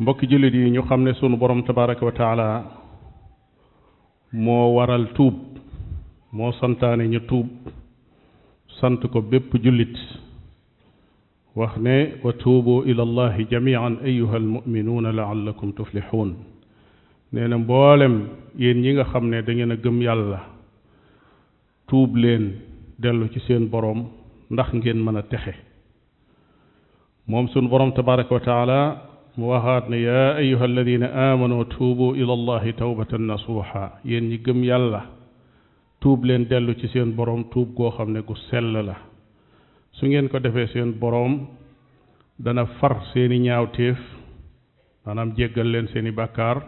mbokki jullit yi ñu xam ne sunu borom tabaraka wa taala moo waral tuub moo santaane ñu tuub sant ko bépp jullit wax ne wa tuubu ila allahi jamian ayuha almuminuuna laallakum tuflixuun nee na mboolem yéen ñi nga xam ne da ngeen a gëm yàlla tuub leen dellu ci seen boroom ndax ngeen mën a texe moom sunu borom tabaraka wa taala mu waxaat ne yaa ayuha alladina amanu tuubu ila allahi tawbatan nasuuxa yéen ñi gëm yàlla tuub leen dellu ci seen borom tuub goo xam ne gu sell la su ngeen ko defee seen borom dana far seeni ñaawteef maanaam jéggal leen seeni bàkkaar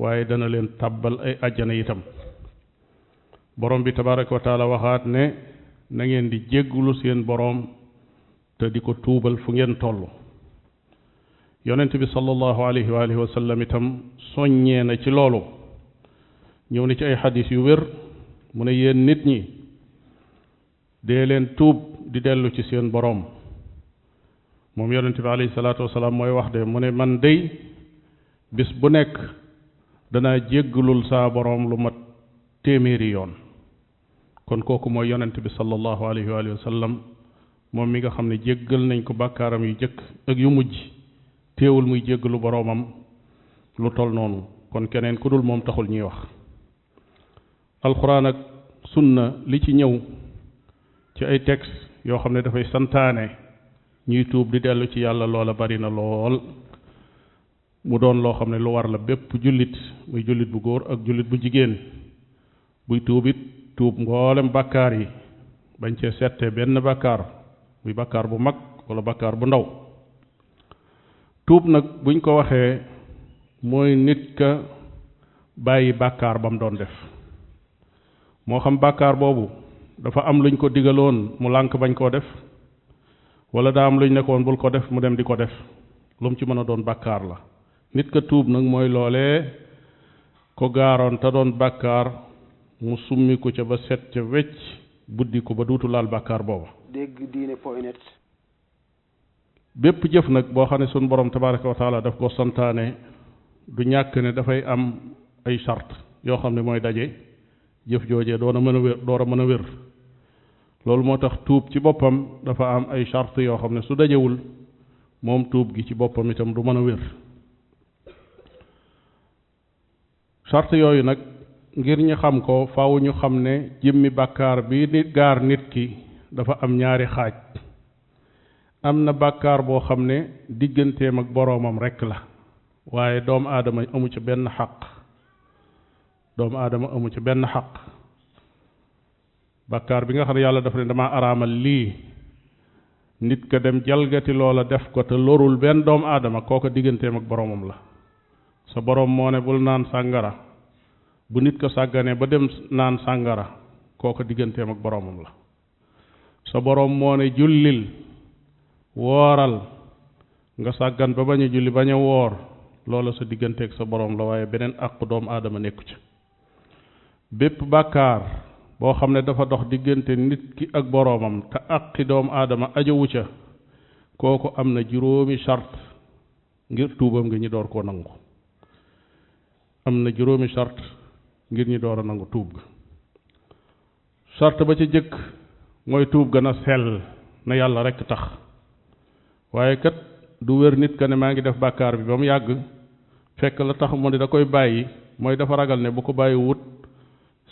waaye dana leen tàbbal ay àjjana itam borom bi tabaraka wa taala waxaat ne na ngeen di jégglu seen boroom te di ko tuubal fu ngeen toll yonent bi sallallahu alayhi wa alihi wa sallam itam soññee na ci loolu ñëw na ci ay xadis yu wér mu ne yéen nit ñi dee leen tuub di dellu ci seen boroom moom yonent bi alayhi salaatu wasalaam mooy wax de mu ne man dey bis bu nekk danaa jéggalul saa boroom lu mat téeméeri yoon kon kooku mooy yonent bi sallallahu alayhi wa sallam moom mi nga xam ne jéggal nañ ko bàkkaaram yu jëkk ak yu mujj téewul muy jéggalu boroomam lu tol noonu kon keneen ku dul moom taxul ñuy wax alxuraan ak sunna li ci ñëw ci ay texte yoo xam ne dafay santaane ñuy tuub di dellu ci yàlla loola bari na lool mu doon loo xam ne lu war la bépp jullit muy jullit bu góor ak jullit bu jigéen buy tuub it tuub mboolem bàkkaar yi bañ cee settee benn bàkkaar muy bàkkaar bu mag wala bàkkaar bu ndaw tuub nag buñ ko waxee mooy nit ka bàyyi bàkkaar ba mu doon def moo xam bàkkaar boobu dafa am luñ ko digaloon mu lànk bañ koo def wala daa am luñ nekkoon bul ko def mu dem di ko def lu mu ci mën a doon bàkkaar la nit ka tuub nag mooy loolee ko gaaroon te doon bàkkaar mu summi ko ca ba set ca wecc buddi ko ba duutu laal bàkkaar booba dégg diine point net bépp jëf nag boo xam ne sunu borom tabaraka wa taala daf ko santaane du ñàkk ne dafay am ay sart yoo xam ne mooy daje jëf joojee doon a mën a wér door a mën a wér loolu moo tax tuub ci boppam dafa am ay sart yoo xam ne su dajewul moom tuub gi ci boppam itam du mën a wér sart yooyu nag ngir ñu xam ko faaw ñu xam ne jëmmi bàkkaar bi nit gaar nit ki dafa am ñaari xaaj am na bàkkaar boo xam ne digganteem ak boroomam rekk la waaye doomu aadama amu ci benn xaq doomu aadama amu ci benn xaq bàkkaar bi nga xam ne yàlla dafa ne damaa araamal lii nit ka dem jalgati loola def ko te lorul benn doomu aadama kooka digganteem ak boroomam la sa boroom moo ne bul naan sàngara bu nit ko sàgganee ba dem naan sàngara kooka digganteem ak boroomam la sa boroom moo ne jullil wooral nga sàggan ba bañ a julli bañ a woor loola sa digganteeg sa boroom la waaye beneen àqu doomu aadama nekku ci bépp bàkkaar boo xam ne dafa dox diggante nit ki ak boroomam te àqi doom aadama ajowu ca kooku am na juróomi sart ngir tuubam nga ñu door koo nangu am na juróomi sart ngir ñu door a nangu tuub ga sart ba ca jëkk mooy tuub gën a sell na yàlla rekk tax waaye kat du wér nit ka ne maa ngi def bàkkaar bi ba mu yàgg fekk la tax mu ne da koy bàyyi mooy dafa ragal ne bu ko bàyyi wut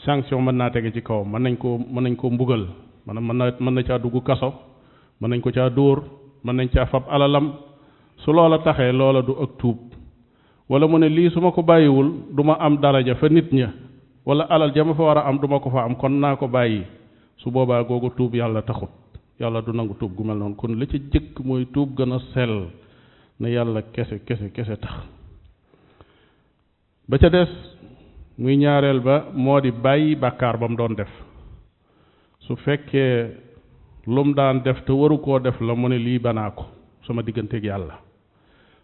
sanction mën naa tege ci kawam mën nañ koo mën nañ koo mbugal mën mën na mën na caa dugg kaso mën nañ ko caa dóor mën nañ caa fab alalam su loola taxee loola du ak tuub wala mu ne lii su ma ko bàyyiwul du ma am daraja fa nit ña wala alal ja ma fa war a am du ma ko fa am kon naa ko bàyyi su boobaa googu tuub yàlla taxut yàlla du nangu tuub gu mel noonu kon la ca jëkk mooy tuub gën a sell ne yàlla kese kese kese tax ba ca des muy ñaareel ba moo di bàyyi bàkkaar ba mu doon def su fekkee lu mu daan def te waru koo def la mu ne lii banaa ko sama digganteeg yàlla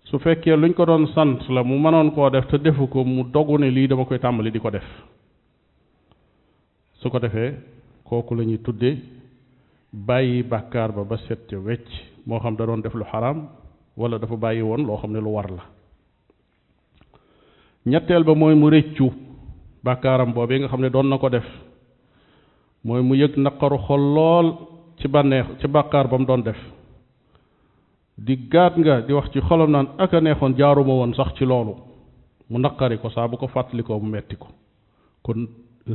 su fekkee luñ ko doon sant la mu mënoon koo def te defu ko mu dogu ne lii dama koy tàmbali di ko def su ko defee kooku la ñuy tudde bàyyi bàkkaar ba ba set ca wecc moo xam da doon def lu xaraam wala dafa bàyyi woon loo xam ne lu war la ñetteel ba mooy mu rëccu bàkkaaram boobee nga xam ne doon na ko def mooy mu yëg naqaru xol lool ci bànneex ci bàkkaar ba mu doon def di gaat nga di wax ci xolam naan ak a neexoon jaaruma woon sax ci loolu mu naqari ko saa bu ko fàttalikoo mu metti ko kon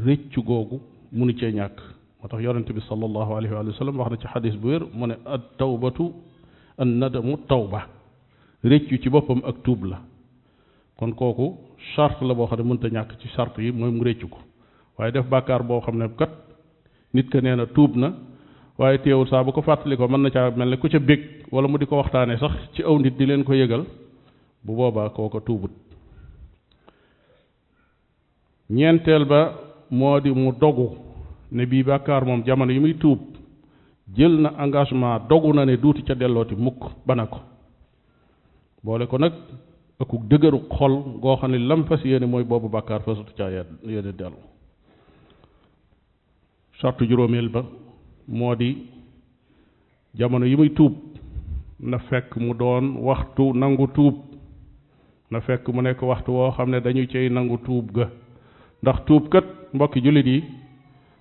rëccu googu munu cee ñàkk moo tax yonente bi sallallahu alayhi wa sallam wax na ci xadis bu wér mu ne at tawbatu an nadamu tawba rëccu ci boppam ak tuub la kon kooku charte la boo xam ne mënta ñàkk ci charte yi mooy mu rëccu ko waaye def bàkkaar boo xam ne kat nit ka nee na tuub na waaye teewul saa bu ko fàttali ko mën na caa mel ne ku ca bég wala mu di ko waxtaanee sax ci aw nit di leen ko yëgal bu boobaa kooka tuubut ñeenteel ba moo di mu dogu ne bii bàkkaar moom jamono yi muy tuub jël na engagement dogu na ne duuti ca dellooti mukk ba na ko boole ko nag aku dëgëru xol goo xam ne lam fas yéene mooy boobu bàkkaar fasatu caa yéene dellu sartu juróomeel ba moo di jamono yi muy tuub na fekk mu doon waxtu nangu tuub na fekk mu nekk waxtu woo xam ne dañu cay nangu tuub ga ndax tuub kat mbokki jullit yi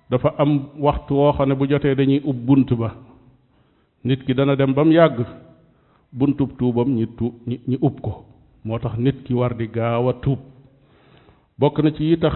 dafa am waxtu woo xam ne bu jotee dañuy ub bunt ba nit ki dana dem ba mu yàgg buntub tuubam ñi tu ñi ub ko moo tax nit ki war di gaaw a tuub bokk na ci yi tax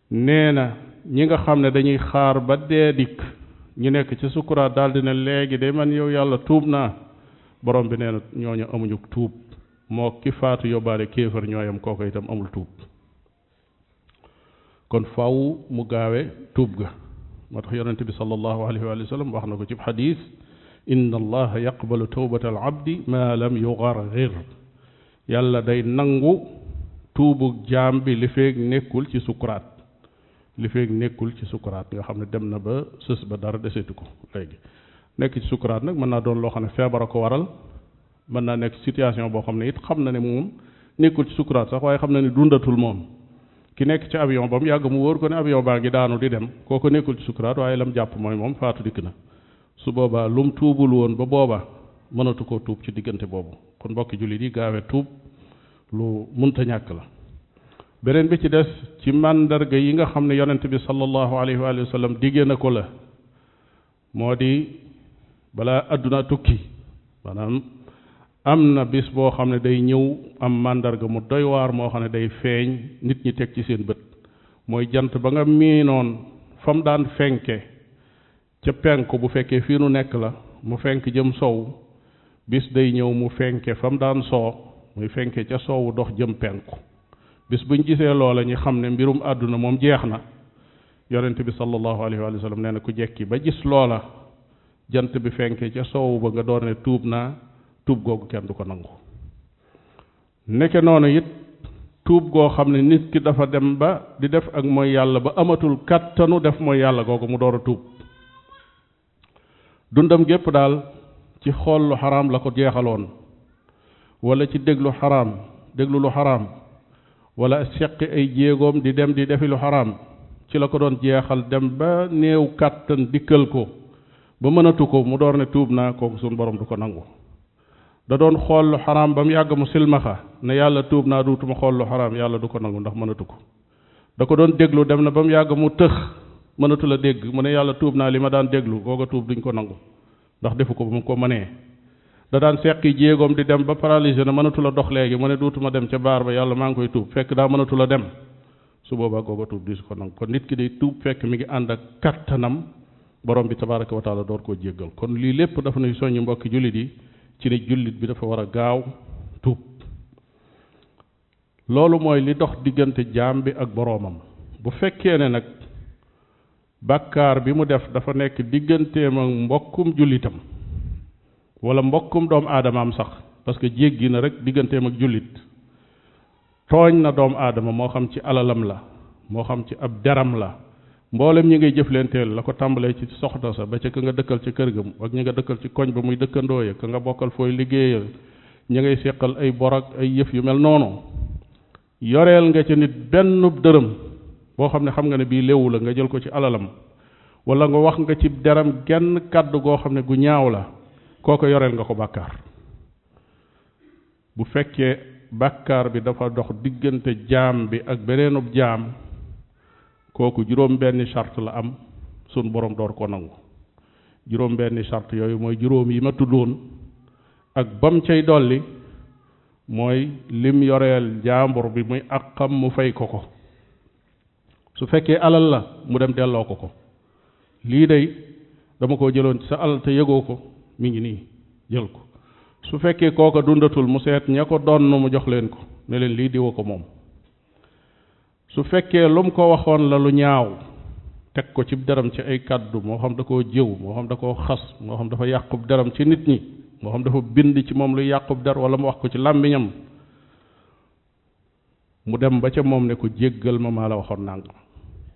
nee na ñi nga xam ne dañuy xaar ba dee dikk ñu nekk ci sukuraat daal di ne léegi de man yow yàlla tuub naa borom bi nee na ñooñu amuñu tuub moo ki faatu yóbbaale kéefar ñooyam kooku itam amul tuub kon faw mu gaawe tuub ga moo tax yonente bi sallallahu alayhi wa sallam wax na ko ci xadis inna allaha yaqbalu tawbata al abdi ma lam yugargir yàlla day nangu tuubug jaam bi li feeg nekkul ci sukuraat li feeg nekkul ci sukuraat nga xam ne dem na ba sës ba dara desetu ko léegi nekk ci sukuraat nag mën naa doon loo xam ne feebar a ko waral mën naa nekk situation boo xam ne it xam na ne moom nekkul ci sukuraat sax waaye xam na ne dundatul moom ki nekk ci avion ba mu yàgg mu wóor ko ne avion baa ngi daanu di dem kooku nekkul ci sukuraat waaye lam jàpp mooy moom faatu dikk na su boobaa lu mu tuubul woon ba booba mënatu koo tuub ci diggante boobu kon mbokki jullit yi gaawe tuub lu munta ñàkk la beneen bi ci des ci màndarga yi nga xam ne yonent bi sallallahu alayhi wa sallam diggee na ko la moo di balaa àdduna tukki maanaam am na bis boo xam ne day ñëw am màndarga mu doy waar moo xam ne day feeñ nit ñi teg ci seen bët mooy jant ba nga miinoon fa mu daan fenke ca penku bu fekkee fii nu nekk la mu fenk jëm sow bis day ñëw mu fenke fa mu daan soo muy fenke ca soowu dox jëm penku bis buñ gisee loola ñu xam ne mbirum àdduna moom jeex na yonent bi sallallahu alayhi wa sallam nee na ku jekki ba gis loola jant bi fenke ca soowu ba nga door ne tuub naa tuub googu kenn du ko nangu nekke noonu it tuub goo xam ne nit ki dafa dem ba di def ak mooy yàlla ba amatul kàttanu def mooy yàlla googu mu door a tuub dundam gépp daal ci xool lu xaraam la ko jeexaloon wala ci déglu xaraam déglu lu xaraam wala seqi ay jéegoom di dem di defi lu xaraam ci la ko doon jeexal dem ba néew kàttan dikkal ko ba mënatu ko mu door ne tuub naa kooku suñu borom du ko nangu da doon xool lu xaraam ba mu yàgg mu silmaxa ne yàlla tuub naa duutuma xool lu xaraam yàlla du ko nangu ndax mënatu ko da ko doon déglu dem na ba mu yàgg mu tëx mënatu la dégg mu ne yàlla tuub naa li ma daan déglu googa tuub duñ ko nangu ndax defu ko ba mu ko mënee da daan seqi jéegoom di dem ba paralysé na mënatu la dox léegi mu ne duutuma dem ca baar ba yàlla maa ngi koy tuub fekk daa mënatu la dem su boobaa googa tuub di su ko nangu kon nit ki day tuub fekk mi ngi ànd ak kattanam borom bi tabaraka wa taala door koo jéggal kon lii lépp dafa nuy soññ mbokki jullit yi ci ne jullit bi dafa war a gaaw tuub loolu mooy li dox diggante jaam bi ak boroomam bu fekkee ne nag bàkkaar bi mu def dafa nekk digganteem ak mbokkum jullitam wala mbokkum doom aadamaam sax parce que jéggi na rek digganteem ak jullit tooñ na doom aadama moo xam ci alalam la moo xam ci ab deram la mboolem ñi ngay jëflenteel la ko tàmbalee ci soxna sa ba ca ka nga dëkkal ci kër ga ak ñi nga dëkkal ci koñ ba muy dëkkandoo ya ka nga bokkal fooy liggéeyal ñi ngay seqal ay bor ak ay yëf yu mel noonu yoreel nga ca nit benn dërëm boo xam ne xam nga ne bii léewu la nga jël ko ci alalam wala nga wax nga ci deram genn kàddu goo xam ne gu ñaaw la kooko yoreel nga ko bàkkaar bu fekkee bàkkaar bi dafa dox diggante jaam bi ak beneenub jaam kooku juróom benni charte la am sun borom door ko nangu juróom benni charte yooyu mooy juróom yi ma tuddoon ak bam cay dolli mooy lim yoreel jaambur bi muy àqam mu fay ko ko su fekkee alal la mu dem delloo ko ko lii day dama koo jëloon ci sa alal te yëgoo ko mi ngi nii jël ko su fekkee kooka dundatul mu seet ña ko donn mu jox leen ko ne leen lii diwa ko moom su fekkee lu mu ko waxoon la lu ñaaw teg ko ci deram ci ay kàddu moo xam da koo jëw moo xam da koo xas moo xam dafa yàqub deram ci nit ñi moo xam dafa bind ci moom lu yàqub der wala mu wax ko ci làmmiñam mu dem ba ca moom ne ko jéggal ma maa la waxoon nangam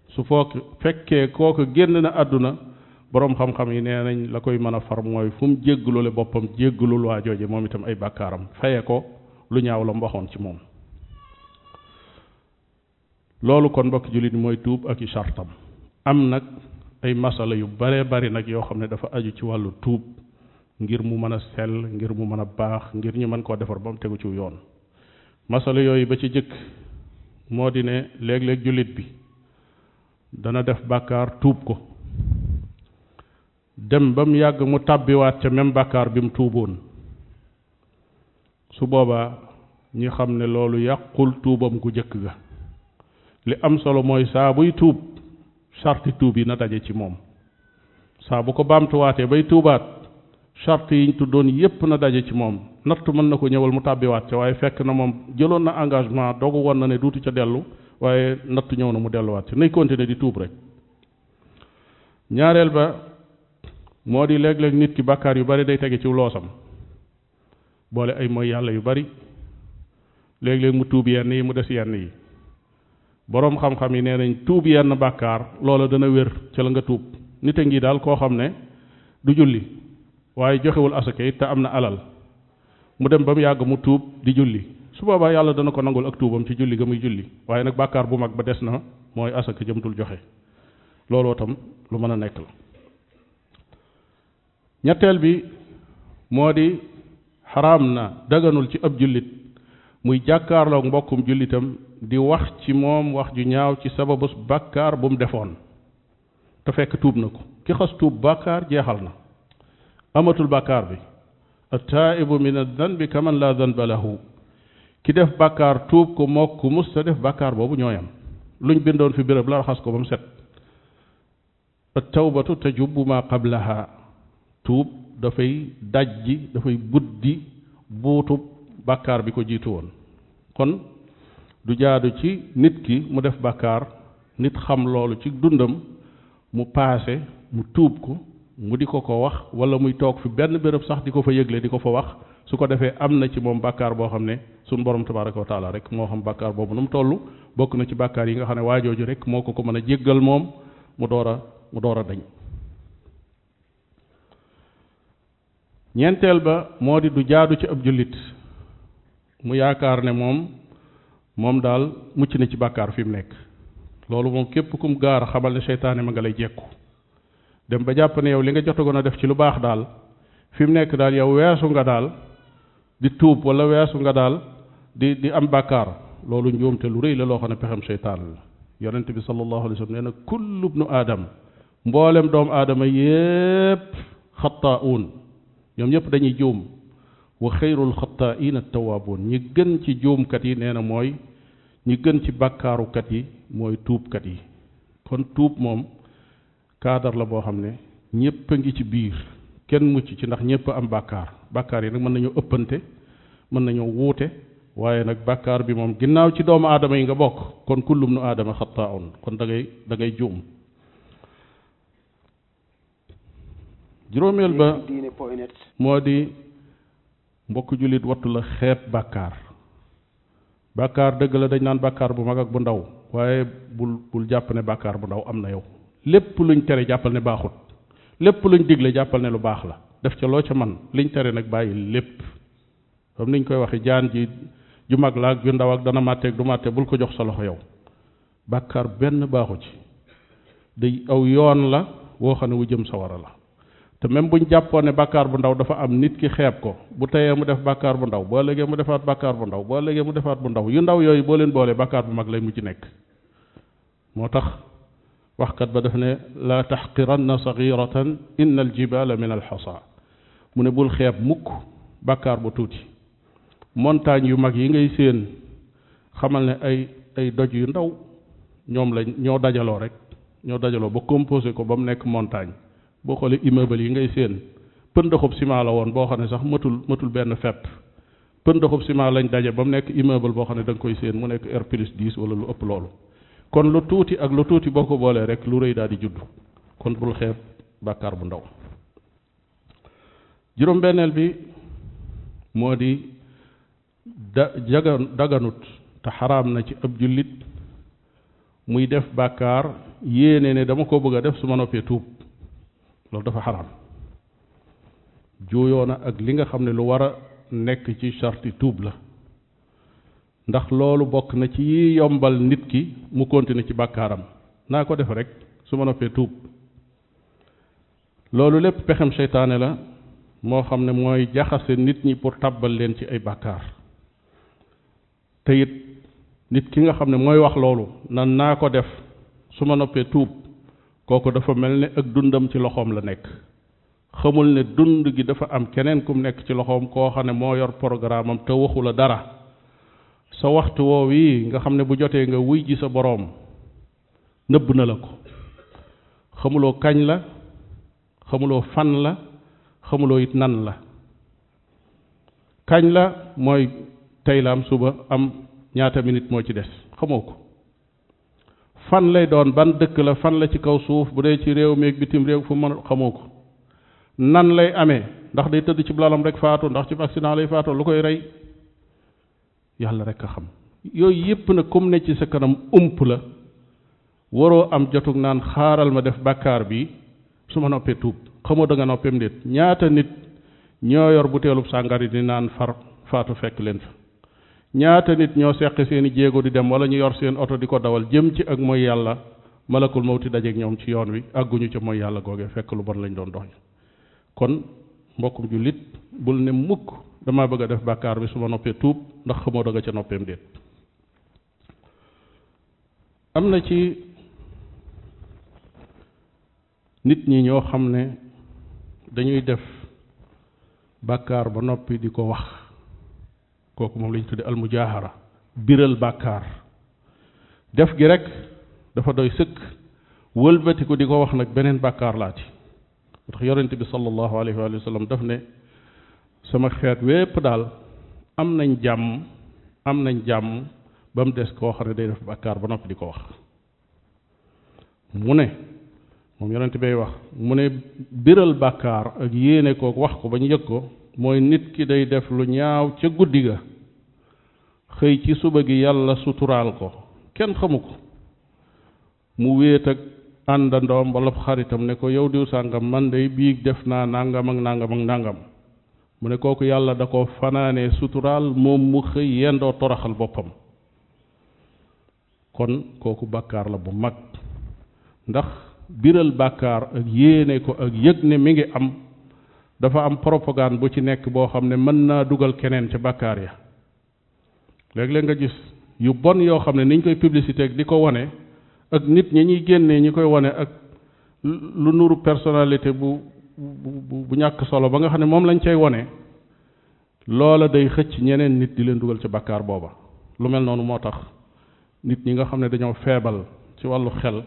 su foog fekkee kooku génn na àdduna boroom xam-xam yi nee nañ la koy mën a far mooy fu mu jéggalule boppam jéggalul waa jooje moom itam ay bàkkaaram faye ko lu ñaaw la mu waxoon ci moom loolu kon mbokk jullit mooy tuub ak i sartam am nag ay masala yu baree bari nag yoo xam ne dafa aju ci wàllu tuub ngir mu mën a sell ngir mu mën a baax ngir ñu mën koo defar ba mu tegu ci yoon masala yooyu ba ci jëkk moo di ne léeg-léeg jullit bi dana def bàkkaar tuub ko dem ba mu yàgg mu tàbbiwaat ca même bàkkaar bi mu tuuboon su boobaa ñi xam ne loolu yàqul tuubam gu jëkk ga li am solo mooy saa buy tuub sarti tuub yi na daje ci moom saa bu ko baamtuwaatee bay tuubaat charte yiñ tuddoon yépp na daje ci moom natt mën na ko ñëwal mu tàbbiwaat ca waaye fekk na moom jëloon na engagement dogu woon na ne duutu ca dellu waaye natt ñëw na mu delluwaat ca nay continuer di tuub rek ñaareel ba moo di léeg-léeg nit ki bàkkaar yu bari day tege ci loosam boole ay mooy yàlla yu bari léeg-léeg mu tuub yenn yi mu des yenn yi boroom xam-xam yi nee nañ tuub yenn bàkkaar loola dana wér ca la nga tuub nit a ngi daal koo xam ne du julli waaye joxewul asaka it te am na alal mu dem ba mu yàgg mu tuub di julli su boobaa yàlla dana ko nangul ak tuubam ci julli ga muy julli waaye nag bàkkaar bu mag ba des na mooy asaka jëmtul joxe looloo tam lu mën a nekk la ñetteel bi moo di xaraam na daganul ci ab jullit muy jàkkaarloog mbokkum jullitam di wax ci moom wax ju ñaaw ci sababus bàkkaar bu mu defoon te fekk tuub na ko ki xas tuub bàkkaar jeexal na amatul bàkkaar bi attaibu min addanbi kaman la danba lahu ki def bàkkaar tuub ko mook ku mus ta def bàkkaar boobu ñooyam luñ bindoon fi béréb la raxas ko ba mu set at tawbatu tajubbu ma qablaha tuub dafay dajji dafay buddi buutub bàkkaar bi ko jiitu woon kon du jaadu ci nit ki mu def bàkkaar nit xam loolu ci dundam mu paase mu tuub ko mu di ko ko wax wala muy toog fi benn béréb sax di ko fa yëgle di ko fa wax su ko defee am na ci moom bàkkaar boo xam ne suñu borom tabaraka wa taala rek moo xam bàkkaar boobu nu mu toll bokk na ci bàkkaar yi nga xam ne waajooju rek moo ko ko mën a jéggal moom mu door a mu door a dañ ñeenteel ba moo di du jaadu ci ab jullit mu yaakaar ne moom moom daal mucc na ci bàkkaar fi mu nekk loolu moom képp kum gaar xamal ne seytaane ma nga lay jekku dem ba jàpp ne yow li nga jotagoon a def ci lu baax daal fi mu nekk daal yow weesu nga daal di tuub wala weesu nga daal di di am bàkkaar loolu njuumte lu rëy la loo xam ne pexem seytaan la yonent bi sallallahu alayhi wa sallam nee na kullu bnu aadam mboolem doomu aadama yépp xattaa'uun ñoom ñëpp dañuy juum wa xayrul xattaa'iin at-tawwaabuun ñi gën ci juumkat yi nee na mooy ñi gën ci bàkkaarukat yi mooy tuubkat yi kon tuub moom kaadar la boo xam ne ñépp a ngi ci biir kenn mucc ci ndax ñépp am bàkkaar bàkkaar yi nag mën nañoo ëppante mën nañoo wuute waaye nag bàkkaar bi moom ginnaaw ci doomu aadama yi nga bokk kon kullum nu aadama xataaun kon da ngay da ngay juum juróomeel ba moo di mbokk jullit wattu la xeeb bàkkaar bàkkaar dëgg la dañ naan bàkkaar bu mag ak bu ndaw waaye bul bul jàpp ne bàkkaar bu ndaw am na yow lépp luñ tere jàppal ne baaxut lépp luñ digle jàppal ne lu baax la def ca loo ca man liñ tere nag bàyyi lépp comme niñ koy waxe jaan ji ju mag la ak ju ndaw ak dana màtteeg du màtte bul ko jox sa loxo yow bàkkaar benn baaxu ci day aw yoon la woo xam ne wu jëm sawara la te même buñ jàppoon ne bàkkaar bu ndaw dafa am nit ki xeeb ko bu teyee mu def bàkkaar bu ndaw boo léegee mu defaat bàkkaar bu ndaw boo léegee mu defaat bu ndaw yu ndaw yooyu boo leen boolee bàkkaar bu mag lay mu ci nekk moo tax waxkat ba daf ne laa taxqiranna saxiratan inna aljibala min alxasa mu ne bul xeeb mukk bàkkaar bu tuuti montagne yu mag yi ngay séen xamal ne ay ay doj yu ndaw ñoom lañ ñoo dajaloo rek ñoo dajaloo ba composé ko ba mu nekk montagne boo xoolee immeuble yi ngay séen pëndaxub ciment la woon boo xam ne sax matul matul benn fepp pëndaxub ciment lañ daje ba mu nekk immeuble boo xam ne da nga koy séen mu nekk R plus 10 wala lu ëpp loolu kon lu tuuti ak lu tuuti boo ko boolee rek lu rëy daal di judd kon bul xeeb bàkkaar bu ndaw juróom benneel bi moo di da jaga daganut te xaraam na ci ab jullit muy def bàkkaar yéene ne dama ko bëgg a def su ma noppee tuub loolu dafa xaraam juuyoo na ak li nga xam ne lu war a nekk ci sarti tuub la ndax loolu bokk na ci yi yombal nit ki mu continuer ci bàkkaaram naa ko def rek su ma noppee tuub loolu lépp pexem seytaane la moo xam ne mooy jaxase nit ñi pour tàbbal leen ci ay bàkkaar te it nit ki nga xam ne mooy wax loolu nan naa ko def su ma noppee tuub kooku dafa mel ne ak dundam ci loxoom la nekk xamul ne dund gi dafa am keneen kum nekk ci loxoom koo xam ne moo yor programme am te waxu la dara sa waxtu woow yi nga xam ne bu jotee nga wuy ji sa boroom nëbb na la ko xamuloo kañ la xamuloo fan la xamuloo it nan la kañ la mooy tey la am suba am ñaata minute moo ci des xamoo ko fan lay doon ban dëkk la fan la ci kaw suuf bu dee ci réew mi ak bitim réew fu mën xamoo ko nan lay amee ndax day tëdd ci blalam rek faatu ndax ci accident lay faatu lu koy rey yàlla rek a xam yooyu yépp nag comme ne ci sa kanam ump la waroo am jotug naan xaaral ma def bàkkaar bi su ma noppee tuub xamoo da nga noppeem déet ñaata nit ñoo yor butéelub sàngar yi di naan far faatu fekk leen fa ñaata nit ñoo seq seeni jéego di dem wala ñu yor seen oto di ko dawal jëm ci ak mooy yàlla malakul mawti dajeeg ñoom ci yoon wi àgguñu ca mooy yàlla googee fekk lu bon lañ doon dox kon mbokkum jullit bul ne mukk damaa bëgg a def bàkkaar bi su ma noppee tuub ndax xamoo da nga ca noppeem déet am na ci nit ñi ñoo xam ne dañuy def bàkkaar ba noppi di ko wax kooku moom lañ tudde almujaahara biral bàkkaar def gi rek dafa doy sëkk wëlbati ko di ko wax nag beneen bàkkaar laa ci ndax yonente bi sallallahu alayhi wa sallam daf ne sama xeet wépp daal am nañ jàmm am nañ jàmm ba mu des koo xam ne day def bàkkaar ba noppi di ko wax mu ne moom yonent bay wax mu ne biral bàkkaar ak yéene ko wax ko ba ñu yëg ko mooy nit ki day def lu ñaaw ca guddi ga xëy ci suba gi yàlla suturaal ko kenn xamu ko mu wéet ak àndandoom wala xaritam ne ko yow diw sàngam man day biig def naa nangam ak nangam ak nangam mu ne kooku yàlla da ko fanaanee suturaal moom mu xëy yendoo toraxal boppam kon kooku bàkkaar la bu mag ndax biral bàkkaar ak yéene ko ak yëg ne mi ngi am dafa am propagande bu ci nekk boo xam ne mën naa dugal keneen ca bàkkaar ya léeg-léeg nga gis yu bon yoo xam ne niñ koy publicité ak di ko wane ak nit ñi ñuy génnee ñi koy wane ak lu nuru personnalité bu bu bu ñàkk solo ba nga xam ne moom lañ cay wane loola day xëcc ñeneen nit di leen dugal ca bàkkaar booba lu mel noonu moo tax nit ñi nga xam ne dañoo feebal ci wàllu xel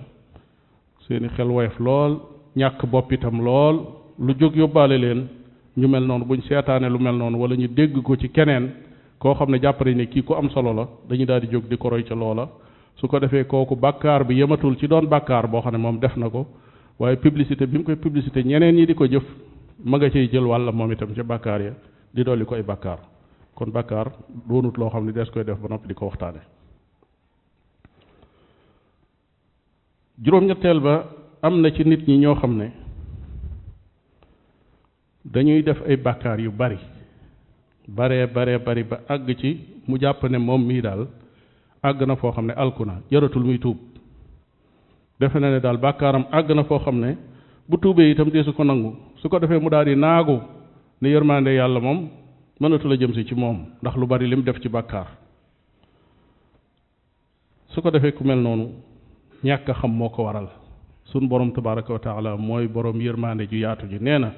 seeni xel woyof lool ñàkk bopp itam lool lu jóg yóbbaale leen ñu mel noonu buñ seetaane lu mel noonu wala ñu dégg ko ci keneen koo xam ne jàpp nañ ne kii ku am solo la dañu daal di jóg di ko roy ca loola su ko defee kooku bàkkaar bi yematul ci doon bàkkaar boo xam ne moom def na ko waaye publicité bi mu koy publicité ñeneen ñi di ko jëf ma nga cay jël wàlla moom itam ca bàkkaar ya di dolli ko ay bàkkaar kon bàkkaar doonut loo xam ne des koy def ba noppi di ko waxtaane juróom-ñetteel ba am na ci nit ñi ñoo xam ne dañuy def ay bàkkaar yu bari baree baree bari ba àgg ci mu jàpp ne moom mii daal àgg na foo xam ne alku na jaratul muy tuub defe na ne daal bàkkaaram àgg na foo xam ne bu tuubee itam dee su ko nangu su ko defee mu daal di naagu ne yërmande yàlla moom mënatu la jëm si ci moom ndax lu bari lim def ci bàkkaar su ko defee ku mel noonu ñàkk a xam moo ko waral sun borom tabaraka wa taala mooy borom yërmaande ju yaatu ji nee na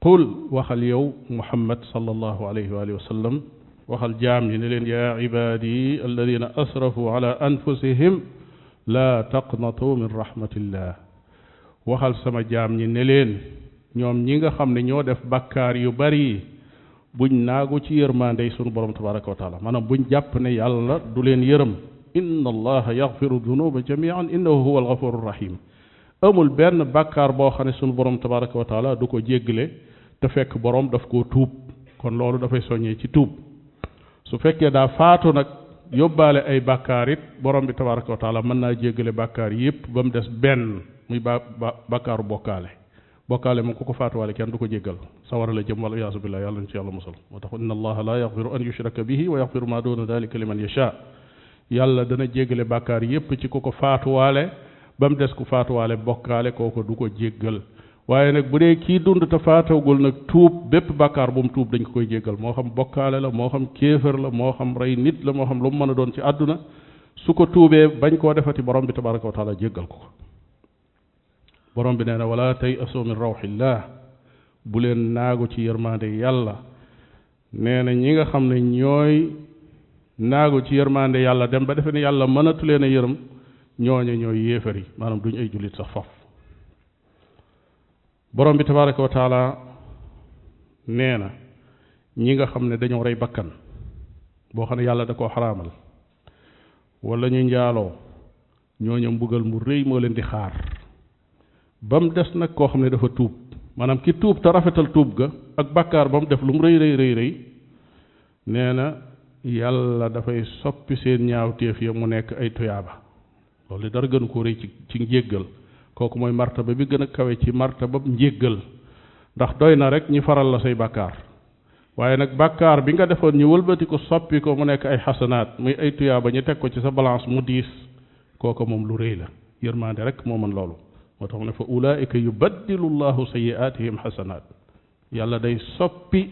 qul waxal yow muhammad sallallahu alayhi wa alihi wa sallam waxal jaam yi ne leen yaa ibaadi alladina asrafu ala anfusihim la taqnatu min rahmatillah waxal sama jaam ñi ne leen ñoom ñi nga xam ne ñoo def bakkaar yu bari buñ naagu ci yërmaandey sunu borom tabaraka wa taala maanaam buñ jàpp ne yàlla du leen yërëm inna allaha yaxfiru dunuba jamian innahu huwa alxafuru rahim amul benn bàkkaar boo xam ne sunu borom tabaraka wa taala du ko jéggale te fekk borom daf koo tuub kon loolu dafay soññee ci tuub su fekkee daa faatu nag yóbbaale ay bàkkaar it borom bi tabaraka wa taala mën naa jéggale bàkkaar yépp ba mu des benn muy ba ba bàkkaaru bokkaale bokkaale moom ku ko faatuwaale kenn du ko jéggal sawara la jëm wala iyaasu billah yàlla ñu ci yàlla musal moo tax inna allaha la yaxfiru an yushraka bihi wa yaxfiru ma duna dalika liman yasha yàlla dana jéggale bàkkaar yépp ci ku ko faatuwaale ba mu des ku faatuwaale bokkaale kooku du ko jéggal waaye nag bu dee kii dund te faatagul nag tuub bépp bàkkaar bu mu tuub dañ ko koy jéggal moo xam bokkaale la moo xam kéefër la moo xam rey nit la moo xam lu mu mën a doon ci àdduna su ko tuubee bañ koo defati borom bi tabaraka wa taala jéggal ko borom bi nee na wala tey asoo min rawxillah bu leen naagu ci yërmande yàlla nee na ñi nga xam ne ñooy naagu ci yërmande yàlla dem ba defe ne yàlla mënatu leen a yërëm ñooñu ñooy yéefar yi maanaam duñ ay jullit sax faf borom bi tabaraka wa taala nee na ñi nga xam ne dañoo rey bakkan boo xam ne yàlla da koo xaraamal wala ñu njaaloo ñooñu mbugal mu rëy moo leen di xaar ba mu des nag koo xam ne dafa tuub maanaam ki tuub te rafetal tuub ga ak bàkkaar ba mu def lu mu rëy rëy rëy rëy nee na yàlla dafay soppi seen ñaawteef ya mu nekk ay tuyaaba loolu dara gënu ko rëy ci ci njéggal kooku mooy martaba bi gën a kawe ci martaba njéggal ndax doy na rek ñi faral la say bàkkaar waaye nag bàkkaar bi nga defoon ñu wëlbati ko soppi ko mu nekk ay xasanaat muy ay tuyaa ba ñu teg ko ci sa balance mu diis kooka moom lu rëy la yërmaande rek moo mën loolu moo tax mu ne fa ulaika yubaddilu llahu sayiatihim xasanaat yàlla day soppi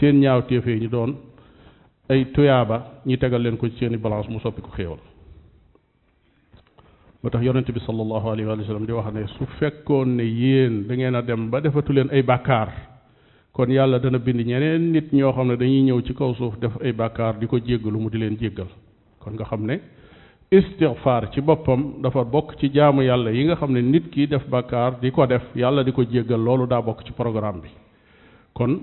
seen ñaaw téefee ñu doon ay tuyaaba ñi tegal leen ko ci seeni balance mu soppi ko xéewal moo tax yonente bi sallallahu alayhi wa sallam di wax ne su fekkoon ne yéen da ngeen a dem ba defatu leen ay bàkkaar kon yàlla dana bind ñeneen nit ñoo xam ne dañuy ñëw ci kaw suuf def ay bàkkaar di ko jéggalu mu di leen jéggal kon nga xam ne istighfar ci boppam dafa bokk ci jaamu yàlla yi nga xam ne nit ki def bàkkaar di ko def yàlla di ko jéggal loolu daa bokk ci programme bi kon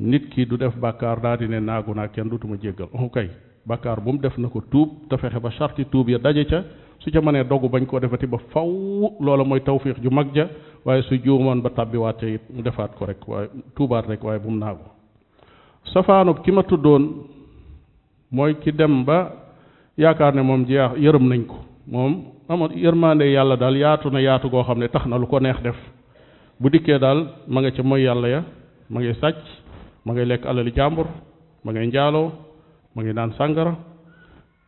nit ki du def bàkkaar daal di ne naagu naa kenn dutuma jéggal oh kay bàkkaar bu mu def na ko tuub te fexe ba sarti tuub ya daje ca su ca mënee dogu bañ koo defati ba faw loola mooy tawfiix ju mag ja waaye su juumoon ba tàbbiwaat ca it mu defaat ko rek waaye tuubaat rek waaye bu mu naagu safaanub ki ma tuddoon mooy ki dem ba yaakaar ne moom jeex yërëm nañ ko moom ama yërmande yàlla daal yaatu na yaatu goo xam ne tax na lu ko neex def bu dikkee daal ma nga ca mooy yàlla ya ma ngay sàcc ma ngay lekk alali jàmbur ma ngay njaaloo ma ngay naan sàngara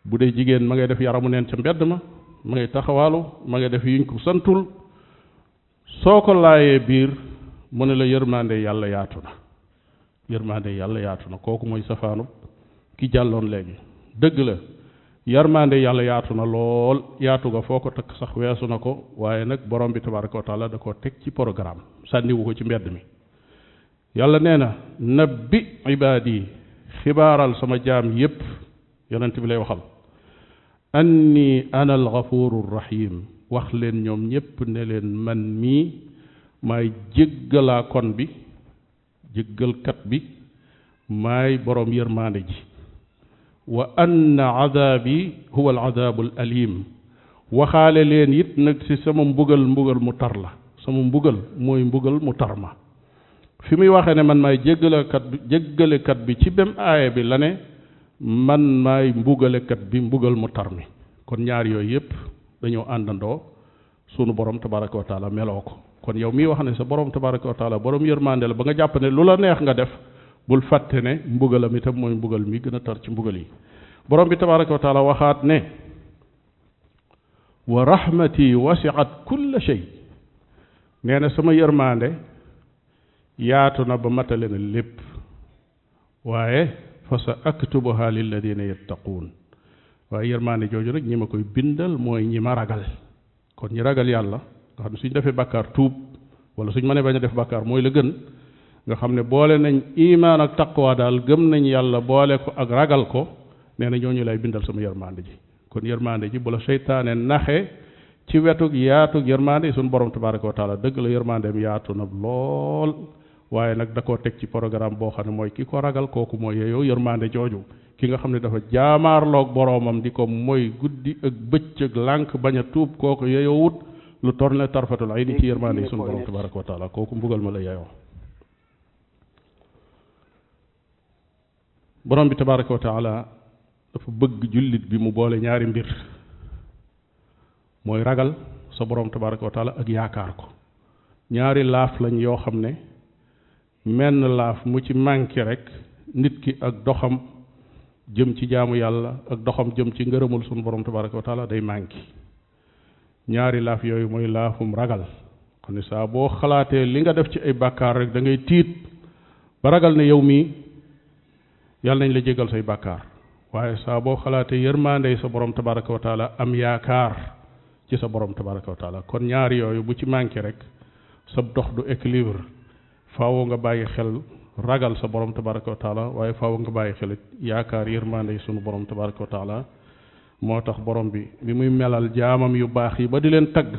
bu dee jigéen ma ngay def yaramu neen ca mbedd ma ma ngay taxawaalu ma ngay def yuñ ko santul soo ko laayee biir mu ne la yërmande yàlla yaatu na yërmande yàlla yaatu na kooku mooy safaanu ki jàlloon léegi dëgg la yërmande yàlla yaatu na lool yaatu ga foo ko takk sax weesu na ko waaye nag borom bi tabaraka wa taala da koo teg ci programme sànniwu ko ci mbedd mi yàlla nee na nabbi ibaadi xibaaral sama jaam yépp yonent bi lay waxal anni ana alxafuru rahim wax leen ñoom ñépp ne leen man mii maay jéggalaa kon bi jéggalkat bi maay boroom yërmaande ji wa anna adaabi huwa aladabu al alim waxaale leen it nag ci sama mbugal mbugal mu tar la sama mbugal mooy mbugal mu tar ma fi muy waxee ne man maay jéggalekat bi jéggalekat bi ci bem aaya bi la ne man maay mbugalekat bi mbugal mu tar mi kon ñaar yooyu yépp dañoo àndandoo sunu borom tabaraka wa taala meloo ko kon yow miy wax ne sa borom tabaraka wa taala borom yërmande la ba nga jàpp ne lu la neex nga def bul fàtte ne mbugalam itam mooy mbugal mi gën a tar ci mbugal yi borom bi tabaraka wa taala waxaat ne wa rahmati wasiat kulla shay nee na sama yërmaande yaatu na ba matale na lépp waaye fa sa aktubuha lilladina yattaquun waaye yërmaande jooju nag ñi ma koy bindal mooy ñi ma ragal kon ñi ragal yàlla nga xam ne suñ defee bàkkaar tuub wala suñ mënee bañ a def bàkkaar mooy la gën nga xam ne boole nañ imaan ak taqwa daal gëm nañ yàlla boole ko ak ragal ko nee na ñooñu lay bindal sama yërmaande ji kon yërmande ji bu la seytaane naxe ci wetug yaatug yërmande yi suñu borom tabaraka wa taala dëgg la yërmandeem yaatu na lool waaye nag da koo teg ci programme boo xam ne mooy ki ko ragal kooku mooy yeyoo yërmande jooju ki nga xam ne dafa jaamaarloog boroomam di ko mooy guddi ak bëccëg lànk bañ a tuub kooku yeyoo wut lu torne tarfatul ay ni ci yërmande yi suñu borom tabaraka wa taala kooku mbugal ma la yeyoo borom bi tabaraka wa taala dafa bëgg jullit bi mu boole ñaari mbir mooy ragal sa borom tabaraka wa taala ak yaakaar ko ñaari laaf lañ yoo xam ne menn laaf mu ci manqué rek nit ki ak doxam jëm ci jaamu yàlla ak doxam jëm ci ngërëmul sunu borom tabaraka wa taala day manqué ñaari laaf yooyu mooy laafum ragal xam ne saa boo xalaatee li nga def ci ay bàkkaar rek da ngay tiit ba ragal ne yow mii yàlla nañ la jégal say bàkkaar waaye saa boo xalaatee yërmaandey sa borom tabaraka wa taala am yaakaar ci sa borom tabaraka wa taala kon ñaari yooyu bu ci manqué rek sa dox du équilibre faaw nga bàyyi xel ragal sa borom tabaraka wa taala waaye faaw nga bàyyi xel it yaakaar yërmande yi sunu borom tabaraka wa taala moo tax borom bi bi muy melal jaamam yu baax yi ba di leen tagg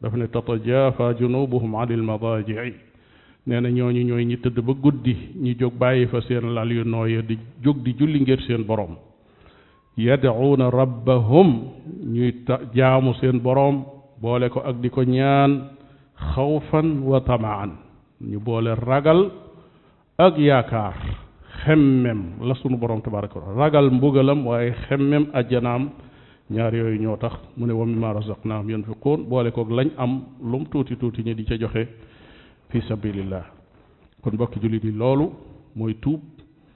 dafa ne tatajafa junubuhum anil madaaji'i nee na ñooñu ñooy ñi tëdd ba guddi ñi jóg bàyyi fa seen lal yu nooye di jóg di julli ngir seen borom yad'uuna rabbahum ñuy ta jaamu seen boroom boole ko ak di ko ñaan xawfan wa tamaan ñu boole ragal ak yaakaar xemmem la sunu boroom tabaraka wa ragal mbugalam waaye xemmem ajjanaam ñaar yooyu ñoo tax mu ne wa mimma razaqnaahum yunfiquun boole koog lañ am lum tuuti tuuti ñi di ca joxe fi sabilillah kon mbokki jullit yi loolu mooy tuub